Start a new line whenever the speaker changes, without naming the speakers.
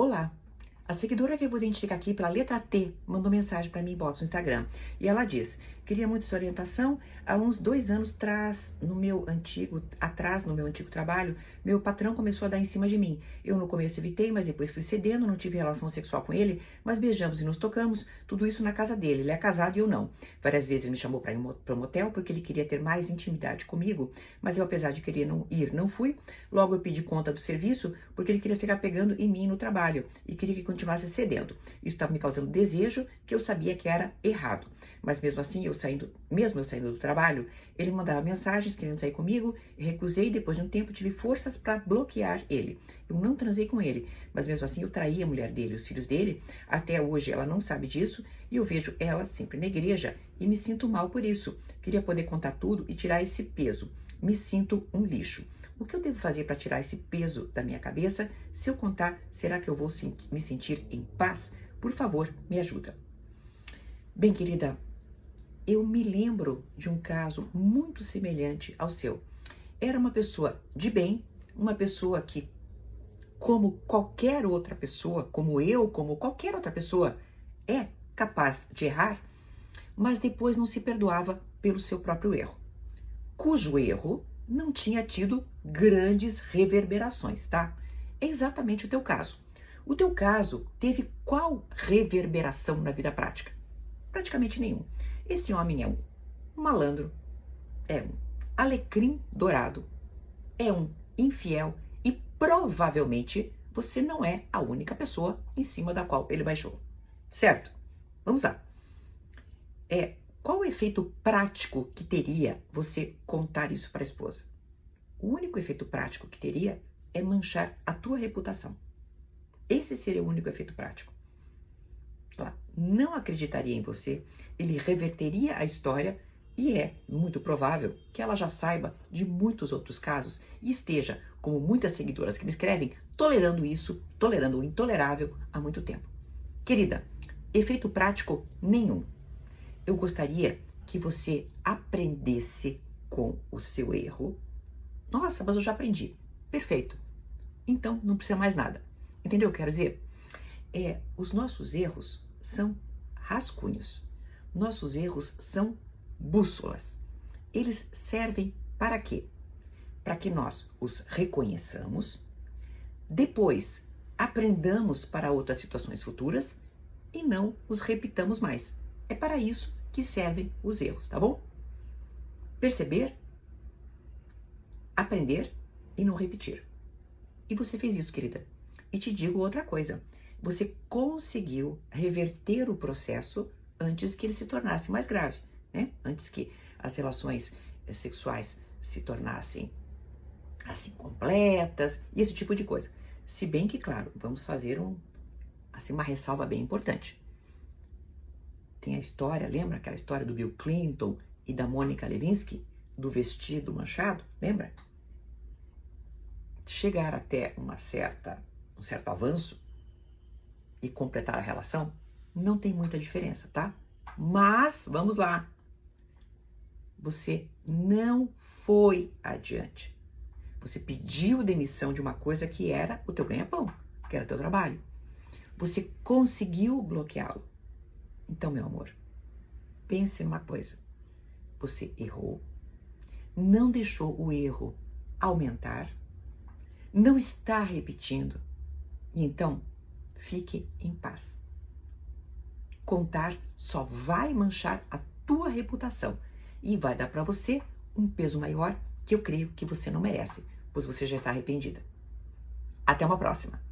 Olá, a seguidora que eu vou identificar aqui pela letra T mandou mensagem para mim inbox no Instagram. E ela diz: Queria muito sua orientação. Há uns dois anos atrás, no meu antigo, atrás, no meu antigo trabalho, meu patrão começou a dar em cima de mim. Eu no começo evitei, mas depois fui cedendo, não tive relação sexual com ele, mas beijamos e nos tocamos, tudo isso na casa dele. Ele é casado e eu não. Várias vezes ele me chamou para ir para um motel porque ele queria ter mais intimidade comigo, mas eu, apesar de querer não ir, não fui. Logo eu pedi conta do serviço porque ele queria ficar pegando em mim no trabalho e queria que continuasse cedendo. Isso estava me causando desejo que eu sabia que era errado. Mas mesmo assim, eu saindo, mesmo eu saindo do trabalho, ele mandava mensagens querendo sair comigo, recusei depois de um tempo tive forças para bloquear ele. Eu não transei com ele, mas mesmo assim eu traí a mulher dele, os filhos dele. Até hoje ela não sabe disso e eu vejo ela sempre na igreja e me sinto mal por isso. Queria poder contar tudo e tirar esse peso. Me sinto um lixo. O que eu devo fazer para tirar esse peso da minha cabeça? Se eu contar, será que eu vou me sentir em paz? Por favor, me ajuda. Bem, querida, eu me lembro de um caso muito semelhante ao seu. Era uma pessoa de bem, uma pessoa que, como qualquer outra pessoa, como eu, como qualquer outra pessoa, é capaz de errar, mas depois não se perdoava pelo seu próprio erro, cujo erro não tinha tido grandes reverberações, tá? É exatamente o teu caso. O teu caso teve qual reverberação na vida prática? Praticamente nenhum. Esse homem é um malandro, é um alecrim dourado, é um infiel e provavelmente você não é a única pessoa em cima da qual ele baixou. Certo? Vamos lá. É, qual o efeito prático que teria você contar isso para a esposa? O único efeito prático que teria é manchar a tua reputação. Esse seria o único efeito prático. Ela não acreditaria em você, ele reverteria a história e é muito provável que ela já saiba de muitos outros casos e esteja, como muitas seguidoras que me escrevem, tolerando isso, tolerando o intolerável há muito tempo. Querida, efeito prático nenhum. Eu gostaria que você aprendesse com o seu erro. Nossa, mas eu já aprendi. Perfeito. Então não precisa mais nada. Entendeu o que eu quero dizer? É, os nossos erros são rascunhos. Nossos erros são bússolas. Eles servem para quê? Para que nós os reconheçamos, depois aprendamos para outras situações futuras e não os repitamos mais. É para isso que servem os erros, tá bom? Perceber, aprender e não repetir. E você fez isso, querida. E te digo outra coisa: você conseguiu reverter o processo antes que ele se tornasse mais grave, né? Antes que as relações eh, sexuais se tornassem assim completas e esse tipo de coisa. Se bem que, claro, vamos fazer um assim uma ressalva bem importante. Tem a história, lembra aquela história do Bill Clinton e da Mônica Lewinsky do vestido manchado, lembra? Chegar até uma certa um certo avanço e completar a relação, não tem muita diferença, tá? Mas, vamos lá. Você não foi adiante. Você pediu demissão de uma coisa que era o teu ganha-pão, que era o teu trabalho. Você conseguiu bloqueá-lo. Então, meu amor, pense numa coisa. Você errou, não deixou o erro aumentar, não está repetindo, e então, fique em paz. Contar só vai manchar a tua reputação e vai dar para você um peso maior que eu creio que você não merece, pois você já está arrependida. Até uma próxima!